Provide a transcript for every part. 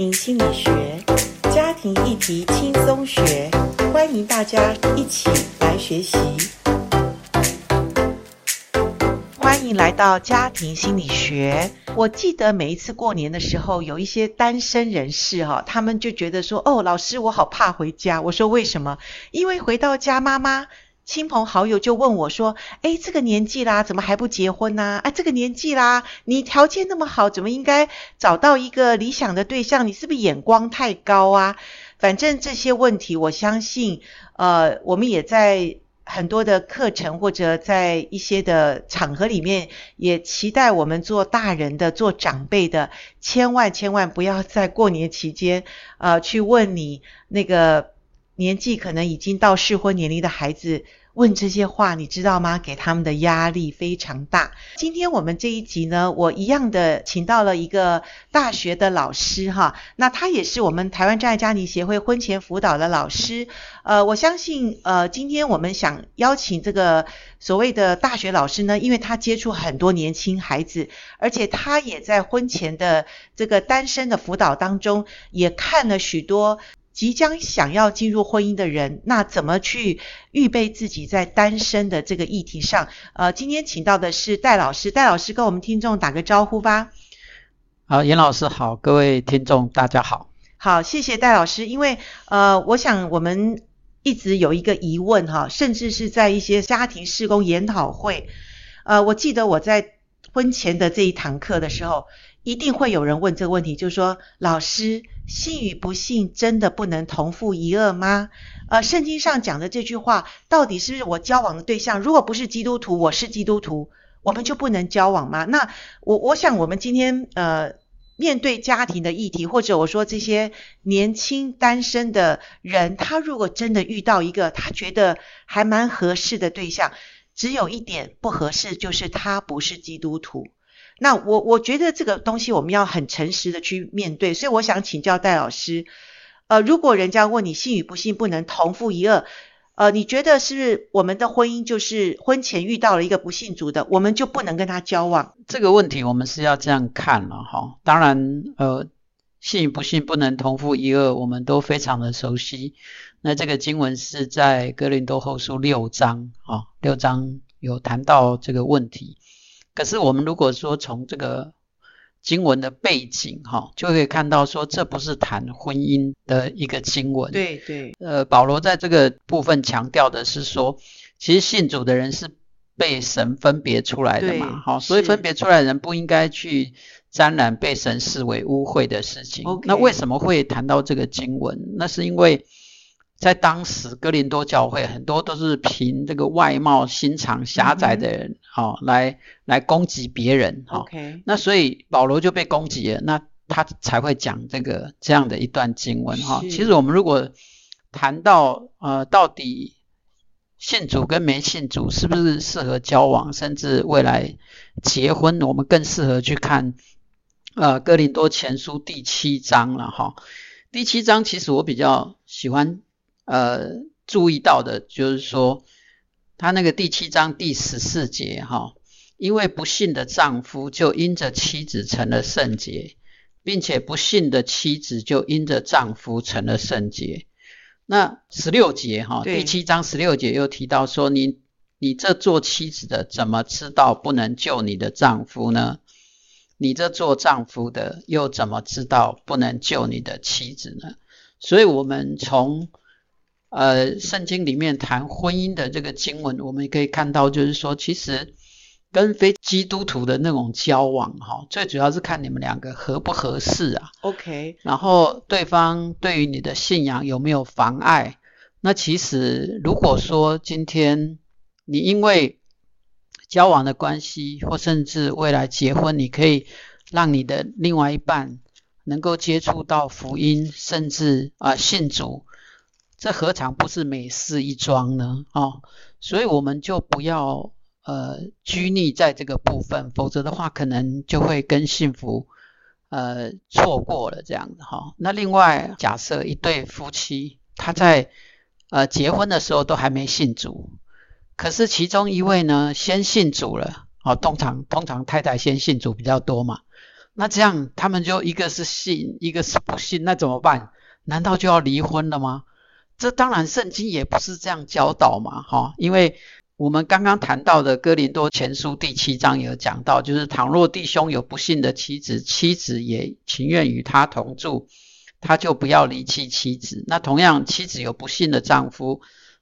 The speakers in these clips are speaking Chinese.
心理学，家庭议题轻松学，欢迎大家一起来学习。欢迎来到家庭心理学。我记得每一次过年的时候，有一些单身人士哈，他们就觉得说：“哦，老师，我好怕回家。”我说：“为什么？因为回到家，妈妈。”亲朋好友就问我说：“哎，这个年纪啦，怎么还不结婚呢？啊，这个年纪啦，你条件那么好，怎么应该找到一个理想的对象？你是不是眼光太高啊？反正这些问题，我相信，呃，我们也在很多的课程或者在一些的场合里面，也期待我们做大人的、做长辈的，千万千万不要在过年期间，呃，去问你那个年纪可能已经到适婚年龄的孩子。”问这些话，你知道吗？给他们的压力非常大。今天我们这一集呢，我一样的请到了一个大学的老师哈，那他也是我们台湾真爱家庭协会婚前辅导的老师。呃，我相信呃，今天我们想邀请这个所谓的大学老师呢，因为他接触很多年轻孩子，而且他也在婚前的这个单身的辅导当中，也看了许多。即将想要进入婚姻的人，那怎么去预备自己在单身的这个议题上？呃，今天请到的是戴老师，戴老师跟我们听众打个招呼吧。好，严老师好，各位听众大家好。好，谢谢戴老师。因为呃，我想我们一直有一个疑问哈，甚至是在一些家庭施工研讨会，呃，我记得我在婚前的这一堂课的时候。一定会有人问这个问题，就是说，老师，信与不信真的不能同负一轭吗？呃，圣经上讲的这句话，到底是不是我交往的对象？如果不是基督徒，我是基督徒，我们就不能交往吗？那我我想，我们今天呃，面对家庭的议题，或者我说这些年轻单身的人，他如果真的遇到一个他觉得还蛮合适的对象，只有一点不合适，就是他不是基督徒。那我我觉得这个东西我们要很诚实的去面对，所以我想请教戴老师，呃，如果人家问你信与不信不能同父一轭，呃，你觉得是不是我们的婚姻就是婚前遇到了一个不信主的，我们就不能跟他交往？这个问题我们是要这样看了哈。当然，呃，信与不信不能同父一轭，我们都非常的熟悉。那这个经文是在哥林多后书六章啊，六章有谈到这个问题。可是我们如果说从这个经文的背景哈，就可以看到说这不是谈婚姻的一个经文。对对。呃，保罗在这个部分强调的是说，其实信主的人是被神分别出来的嘛，好，所以分别出来的人不应该去沾染被神视为污秽的事情。那为什么会谈到这个经文？那是因为。在当时，哥林多教会很多都是凭这个外貌心肠狭窄的人，好、嗯哦、来来攻击别人，好、哦，Okay. 那所以保罗就被攻击了，那他才会讲这个这样的一段经文，哈、哦。其实我们如果谈到呃，到底信主跟没信主是不是适合交往，甚至未来结婚，我们更适合去看呃哥林多前书第七章了，哈、哦。第七章其实我比较喜欢。呃，注意到的就是说，他那个第七章第十四节哈，因为不幸的丈夫就因着妻子成了圣洁，并且不幸的妻子就因着丈夫成了圣洁。那十六节哈，第七章十六节又提到说，你你这做妻子的怎么知道不能救你的丈夫呢？你这做丈夫的又怎么知道不能救你的妻子呢？所以我们从呃，圣经里面谈婚姻的这个经文，我们也可以看到，就是说，其实跟非基督徒的那种交往，哈，最主要是看你们两个合不合适啊。OK。然后对方对于你的信仰有没有妨碍？那其实如果说今天你因为交往的关系，或甚至未来结婚，你可以让你的另外一半能够接触到福音，甚至啊、呃、信主。这何尝不是美事一桩呢？哦，所以我们就不要呃拘泥在这个部分，否则的话可能就会跟幸福呃错过了这样子哈、那另外假设一对夫妻他在呃结婚的时候都还没信主，可是其中一位呢先信主了，哦，通常通常太太先信主比较多嘛。那这样他们就一个是信，一个是不信，那怎么办？难道就要离婚了吗？这当然圣经也不是这样教导嘛，哈，因为我们刚刚谈到的哥林多前书第七章有讲到，就是倘若弟兄有不幸的妻子，妻子也情愿与他同住，他就不要离弃妻子。那同样，妻子有不幸的丈夫。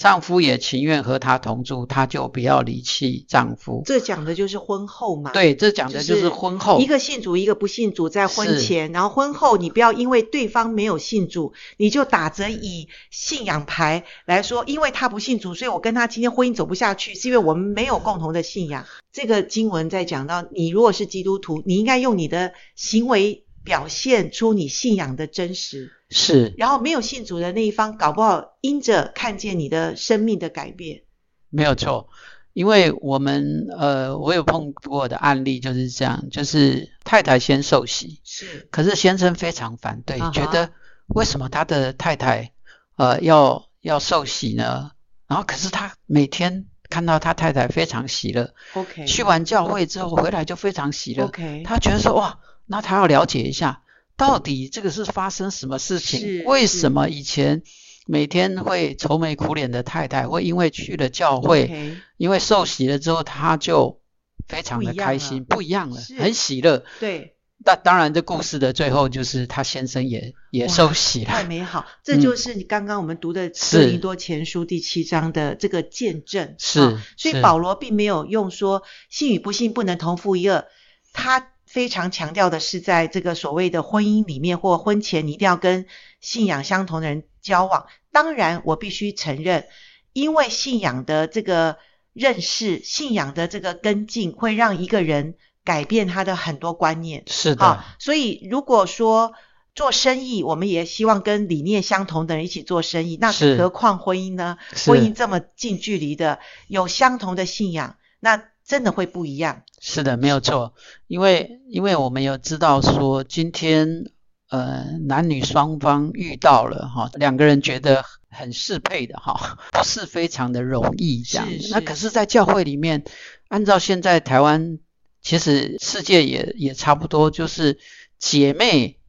丈夫也情愿和她同住，她就不要离弃丈夫。这讲的就是婚后嘛？对，这讲的就是婚后。就是、一个信主，一个不信主，在婚前，然后婚后你不要因为对方没有信主，你就打着以信仰牌来说，因为他不信主，所以我跟他今天婚姻走不下去，是因为我们没有共同的信仰。这个经文在讲到，你如果是基督徒，你应该用你的行为。表现出你信仰的真实。是，然后没有信主的那一方，搞不好因着看见你的生命的改变，没有错。因为我们呃，我有碰过的案例就是这样，就是太太先受洗，是，可是先生非常反对，啊、觉得为什么他的太太呃要要受洗呢？然后可是他每天看到他太太非常喜乐，OK，去完教会之后回来就非常喜乐，OK，他觉得说哇。那他要了解一下，到底这个是发生什么事情？为什么以前每天会愁眉苦脸的太太，会因为去了教会.因为受洗了之后，他就非常的开心，不一样了，样了很喜乐。对。那当然，这故事的最后就是他先生也也受洗了，太美好。这就是你刚刚我们读的《哥林多前书》第七章的这个见证。是。啊、所以保罗并没有用说信与不信不能同负一轭，他。非常强调的是，在这个所谓的婚姻里面或婚前，你一定要跟信仰相同的人交往。当然，我必须承认，因为信仰的这个认识、信仰的这个跟进，会让一个人改变他的很多观念。是的。啊，所以如果说做生意，我们也希望跟理念相同的人一起做生意，那何况婚姻呢？婚姻这么近距离的，有相同的信仰，那。真的会不一样。是的，没有错。因为因为我们有知道说，今天呃男女双方遇到了哈，两个人觉得很适配的哈，不是非常的容易这样。那可是，在教会里面，按照现在台湾，其实世界也也差不多，就是姐妹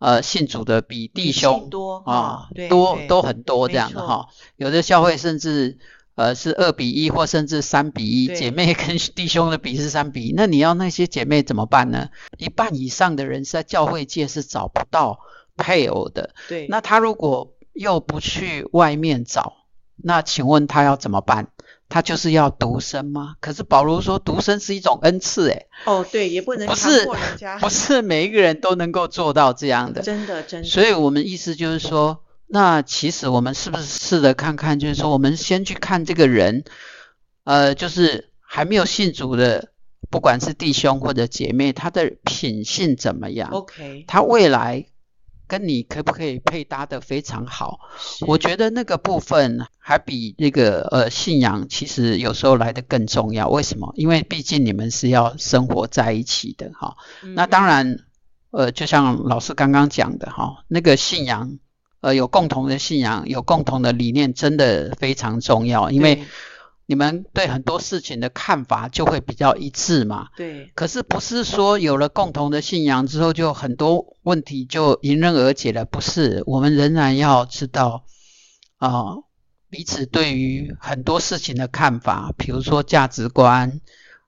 呃信主的比弟兄多啊，多都很多这样的哈。有的教会甚至。呃，是二比一或甚至三比一，姐妹跟弟兄的比是三比一。那你要那些姐妹怎么办呢？一半以上的人是在教会界是找不到配偶的。对。那他如果又不去外面找，那请问他要怎么办？他就是要独身吗？可是保罗说，独身是一种恩赐，哎。哦，对，也不能强迫人家。不是，不是每一个人都能够做到这样的。真的，真的。所以我们意思就是说。那其实我们是不是试着看看，就是说，我们先去看这个人，呃，就是还没有信主的，不管是弟兄或者姐妹，他的品性怎么样？OK，他未来跟你可不可以配搭得非常好？我觉得那个部分还比那个呃信仰其实有时候来得更重要。为什么？因为毕竟你们是要生活在一起的哈。那当然，呃，就像老师刚刚讲的哈，那个信仰。呃，有共同的信仰，有共同的理念，真的非常重要。因为你们对很多事情的看法就会比较一致嘛。对。可是不是说有了共同的信仰之后，就很多问题就迎刃而解了？不是，我们仍然要知道啊、呃，彼此对于很多事情的看法，比如说价值观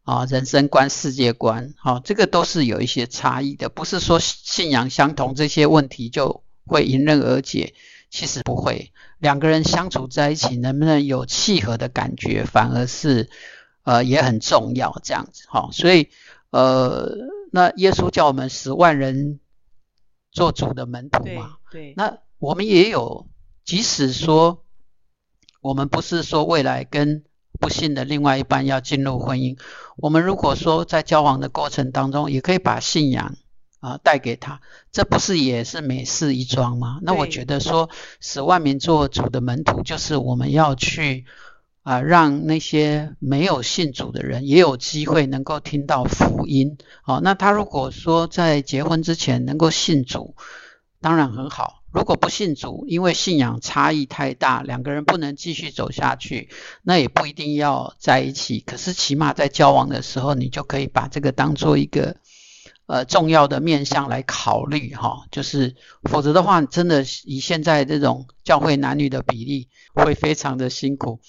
啊、呃、人生观、世界观，好、呃，这个都是有一些差异的。不是说信仰相同，这些问题就。会迎刃而解，其实不会。两个人相处在一起，能不能有契合的感觉，反而是呃也很重要。这样子，好，所以呃，那耶稣叫我们十万人做主的门徒嘛，对，对。那我们也有，即使说我们不是说未来跟不幸的另外一半要进入婚姻，我们如果说在交往的过程当中，也可以把信仰。啊，带给他，这不是也是美事一桩吗？那我觉得说，使万民做主的门徒，就是我们要去啊，让那些没有信主的人也有机会能够听到福音。好，那他如果说在结婚之前能够信主，当然很好。如果不信主，因为信仰差异太大，两个人不能继续走下去，那也不一定要在一起。可是起码在交往的时候，你就可以把这个当做一个。呃重要的面向来考虑哈，就是否则的话，真的以现在这种教会男女的比例，会非常的辛苦，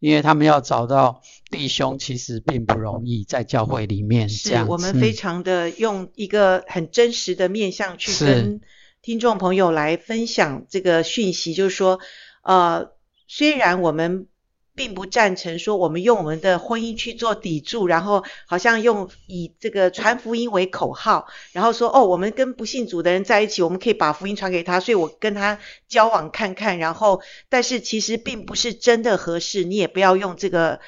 因为他们要找到弟兄，其实并不容易，在教会里面这样。是我们非常的用一个很真实的面向去跟听众朋友来分享这个讯息，就是说，呃，虽然我们。并不赞成说我们用我们的婚姻去做抵触，然后好像用以这个传福音为口号，然后说哦，我们跟不信主的人在一起，我们可以把福音传给他，所以我跟他交往看看，然后但是其实并不是真的合适，你也不要用这个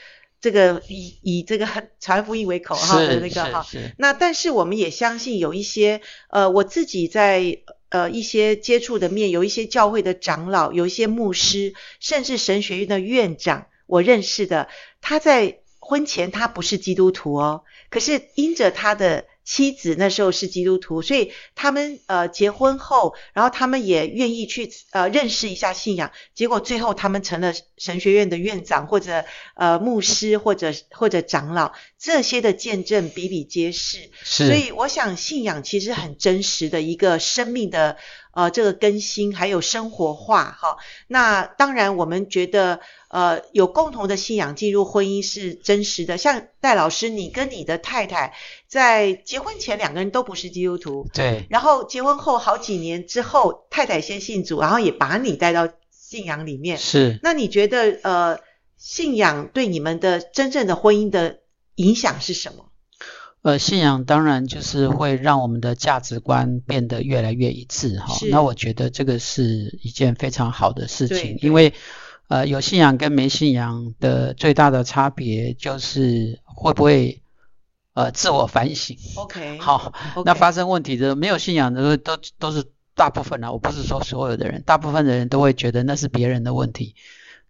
这个以以这个传福音为口号的那个哈。那但是我们也相信有一些呃，我自己在呃一些接触的面，有一些教会的长老，有一些牧师，甚至神学院的院长。我认识的，他在婚前他不是基督徒哦，可是因着他的妻子那时候是基督徒，所以他们呃结婚后，然后他们也愿意去呃认识一下信仰，结果最后他们成了神学院的院长或者呃牧师或者或者长老，这些的见证比比皆是。是。所以我想信仰其实很真实的一个生命的呃这个更新还有生活化哈。那当然我们觉得。呃，有共同的信仰进入婚姻是真实的。像戴老师，你跟你的太太在结婚前两个人都不是基督徒，对。然后结婚后好几年之后，太太先信主，然后也把你带到信仰里面。是。那你觉得呃，信仰对你们的真正的婚姻的影响是什么？呃，信仰当然就是会让我们的价值观变得越来越一致哈。那我觉得这个是一件非常好的事情，因为。呃，有信仰跟没信仰的最大的差别就是会不会呃自我反省。OK，好，okay. 那发生问题的没有信仰的都都是大部分啊，我不是说所有的人，大部分的人都会觉得那是别人的问题。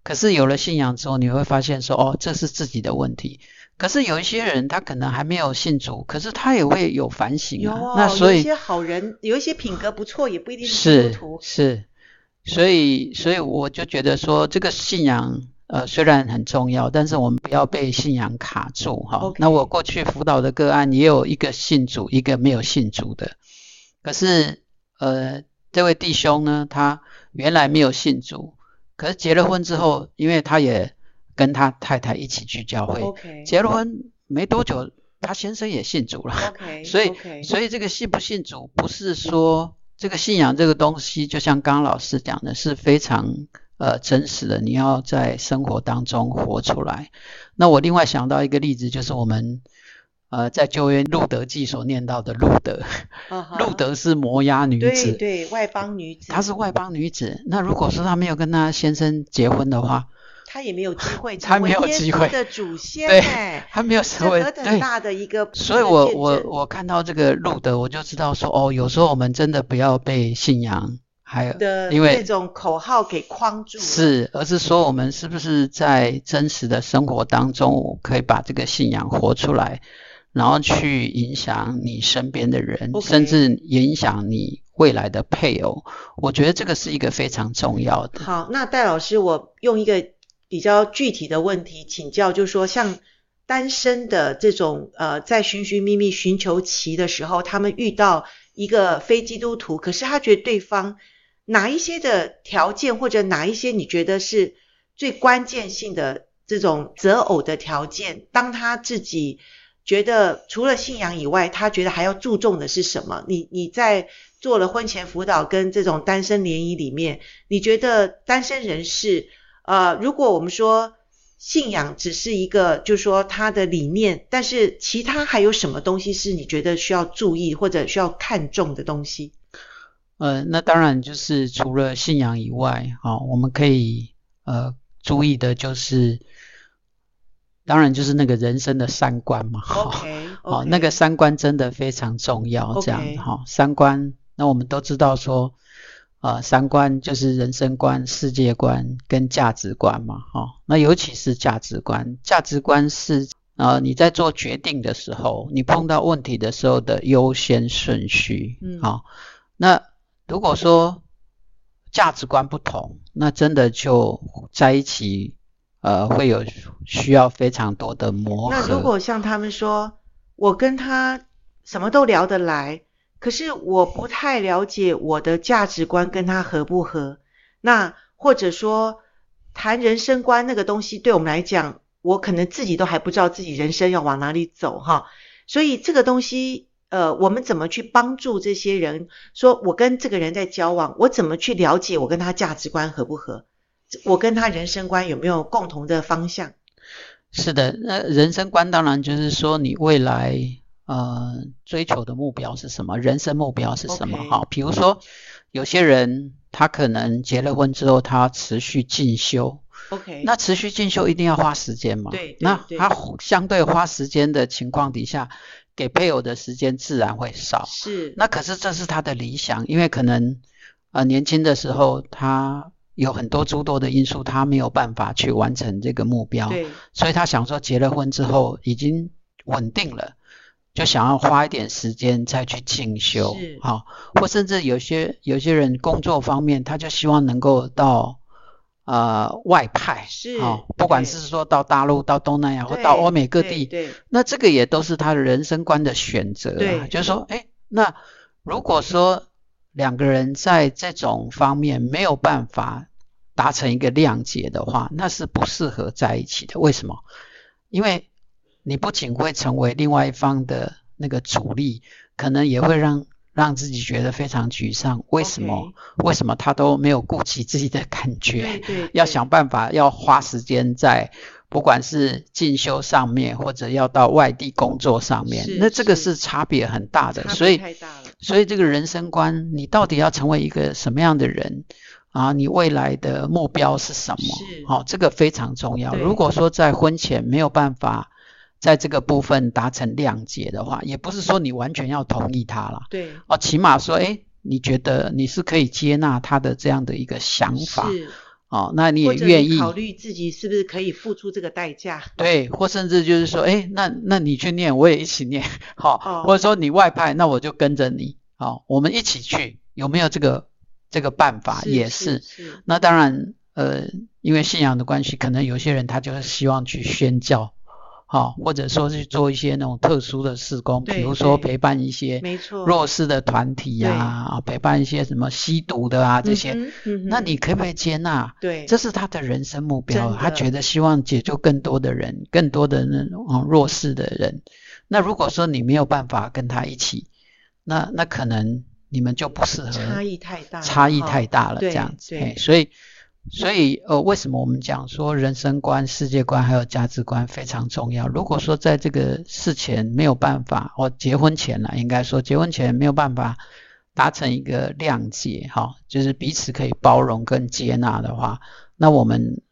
可是有了信仰之后，你会发现说哦，这是自己的问题。可是有一些人他可能还没有信主，可是他也会有反省啊。有哦，那所以有一些好人，有一些品格不错，也不一定是基督徒。是。所以，所以我就觉得说，这个信仰，呃，虽然很重要，但是我们不要被信仰卡住，哈。Okay. 那我过去辅导的个案也有一个信主，一个没有信主的。可是，呃，这位弟兄呢，他原来没有信主，可是结了婚之后，因为他也跟他太太一起去教会，Okay. 结了婚没多久，他先生也信主了。Okay. 所以，Okay. 所以这个信不信主，不是说。这个信仰这个东西，就像刚刚老师讲的，是非常呃真实的。你要在生活当中活出来。那我另外想到一个例子，就是我们呃在旧约路德记所念到的路德。路德是摩押女子，对对，外邦女子。她是外邦女子。那如果说她没有跟她先生结婚的话，他也没有机会，他没有机会的祖先，对，他没有成为 很大的一个。所以我我我看到这个路德，我就知道说，哦，有时候我们真的不要被信仰还有的因为这种口号给框住，是，而是说我们是不是在真实的生活当中可以把这个信仰活出来，然后去影响你身边的人，okay. 甚至影响你未来的配偶。我觉得这个是一个非常重要的。好，那戴老师，我用一个。比较具体的问题请教，就是说，像单身的这种呃，在寻寻觅觅寻求期的时候，他们遇到一个非基督徒，可是他觉得对方哪一些的条件，或者哪一些你觉得是最关键性的这种择偶的条件，当他自己觉得除了信仰以外，他觉得还要注重的是什么？你你在做了婚前辅导跟这种单身联谊里面，你觉得单身人士？呃，如果我们说信仰只是一个，就是说它的理念，但是其他还有什么东西是你觉得需要注意或者需要看重的东西？呃，那当然就是除了信仰以外，哦，我们可以呃注意的就是，当然就是那个人生的三观嘛。OK，哦，那个三观真的非常重要，这样哈.三观，那我们都知道说。呃，三观就是人生观、世界观跟价值观嘛，哈、哦。那尤其是价值观，价值观是呃你在做决定的时候，你碰到问题的时候的优先顺序，嗯，好、哦。那如果说价值观不同，那真的就在一起，呃，会有需要非常多的磨合。那如果像他们说，我跟他。什么都聊得来，可是我不太了解我的价值观跟他合不合。那或者说谈人生观那个东西，对我们来讲，我可能自己都还不知道自己人生要往哪里走哈。所以这个东西，呃，我们怎么去帮助这些人？说我跟这个人在交往，我怎么去了解我跟他价值观合不合？我跟他人生观有没有共同的方向？是的，那人生观当然就是说你未来呃追求的目标是什么，人生目标是什么？哈，比如说有些人他可能结了婚之后，他持续进修。OK，那持续进修一定要花时间嘛？对，那他相对花时间的情况底下，给配偶的时间自然会少。是，那可是这是他的理想，因为可能呃年轻的时候他。有很多诸多的因素，他没有办法去完成这个目标，对，所以他想说结了婚之后已经稳定了，就想要花一点时间再去进修，好、哦，或甚至有些有些人工作方面，他就希望能够到呃外派，是，好、哦，不管是说到大陆、到东南亚或到欧美各地，对，对，那这个也都是他的人生观的选择、啊，对，就是说，哎，那如果说。两个人在这种方面没有办法达成一个谅解的话，那是不适合在一起的。为什么？因为你不仅会成为另外一方的那个阻力，可能也会让让自己觉得非常沮丧。为什么.为什么他都没有顾及自己的感觉？对对对，要想办法，要花时间在不管是进修上面，或者要到外地工作上面，那这个是差别很大的。所以。所以这个人生观，你到底要成为一个什么样的人啊？你未来的目标是什么？哦，这个非常重要。如果说在婚前没有办法在这个部分达成谅解的话，也不是说你完全要同意他了。对，哦，起码说，诶，你觉得你是可以接纳他的这样的一个想法。是。哦，那你也愿意考虑自己是不是可以付出这个代价？对，或甚至就是说，诶，那那你去念，我也一起念，好、哦，或者说你外派，那我就跟着你，好、哦，我们一起去，有没有这个这个办法？是也是，是，是。那当然，呃，因为信仰的关系，可能有些人他就是希望去宣教。好，或者说是做一些那种特殊的事工，比如说陪伴一些弱势的团体呀、啊，陪伴一些什么吸毒的啊这些、嗯嗯，那你可不可以接纳？对，这是他的人生目标，他觉得希望解救更多的人，更多的那种弱势的人。那如果说你没有办法跟他一起，那那可能你们就不适合，差异太大，差异太大了，这样子，对，所以。所以，呃，为什么我们讲说人生观、世界观还有价值观非常重要？如果说在这个事前没有办法，或结婚前呢，应该说结婚前没有办法达成一个谅解，哈，就是彼此可以包容跟接纳的话，那我们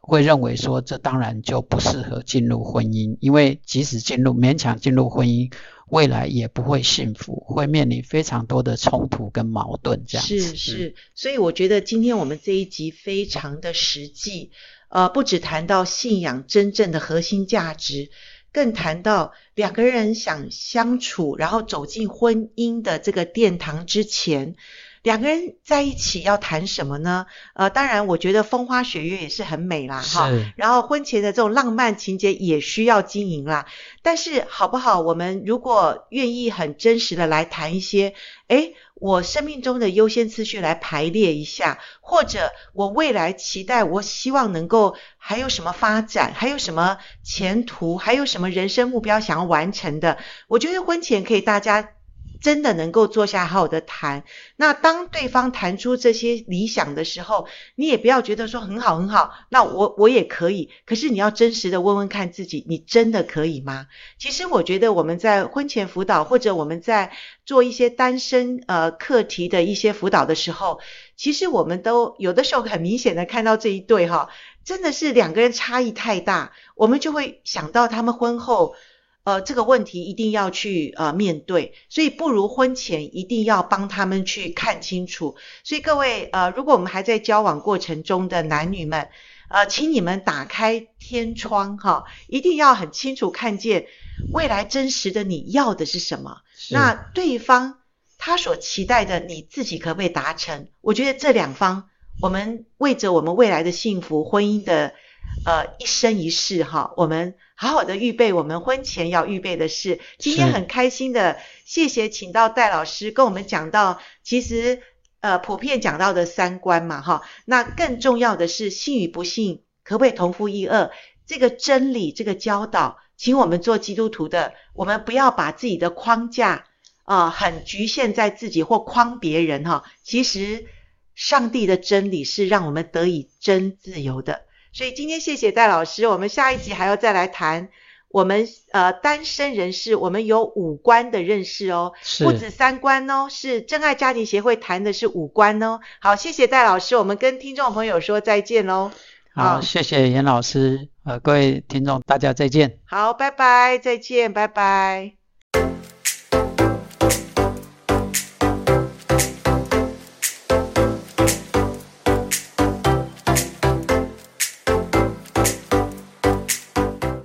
会认为说，这当然就不适合进入婚姻，因为即使进入勉强进入婚姻。未来也不会幸福，会面临非常多的冲突跟矛盾，这样子。是是，所以我觉得今天我们这一集非常的实际，呃，不只谈到信仰真正的核心价值，更谈到两个人想相处，然后走进婚姻的这个殿堂之前。两个人在一起要谈什么呢？呃，当然，我觉得风花雪月也是很美啦，哈。然后婚前的这种浪漫情节也需要经营啦。但是好不好？我们如果愿意很真实的来谈一些，诶，我生命中的优先次序来排列一下，或者我未来期待，我希望能够还有什么发展，还有什么前途，还有什么人生目标想要完成的？我觉得婚前可以大家。真的能够坐下好好的谈，那当对方谈出这些理想的时候，你也不要觉得说很好很好，那我我也可以。可是你要真实的问问看自己，你真的可以吗？其实我觉得我们在婚前辅导，或者我们在做一些单身呃课题的一些辅导的时候，其实我们都有的时候很明显的看到这一对哈，真的是两个人差异太大，我们就会想到他们婚后。呃，这个问题一定要去呃面对，所以不如婚前一定要帮他们去看清楚。所以各位呃，如果我们还在交往过程中的男女们，呃，请你们打开天窗哈，一定要很清楚看见未来真实的你要的是什么。那对方他所期待的，你自己可不可以达成？我觉得这两方，我们为着我们未来的幸福婚姻的呃一生一世哈，我们。好好的预备我们婚前要预备的事。今天很开心的，谢谢请到戴老师跟我们讲到，其实呃普遍讲到的三观嘛，哈，那更重要的是信与不信可不可以同父异二？这个真理，这个教导，请我们做基督徒的，我们不要把自己的框架啊、呃、很局限在自己或框别人哈。其实上帝的真理是让我们得以真自由的。所以今天谢谢戴老师，我们下一集还要再来谈我们呃单身人士，我们有五官的认识哦，不止三观哦，是真爱家庭协会谈的是五官哦。好，谢谢戴老师，我们跟听众朋友说再见喽。好，好谢谢严老师，呃，各位听众大家再见。好，拜拜，再见，拜拜。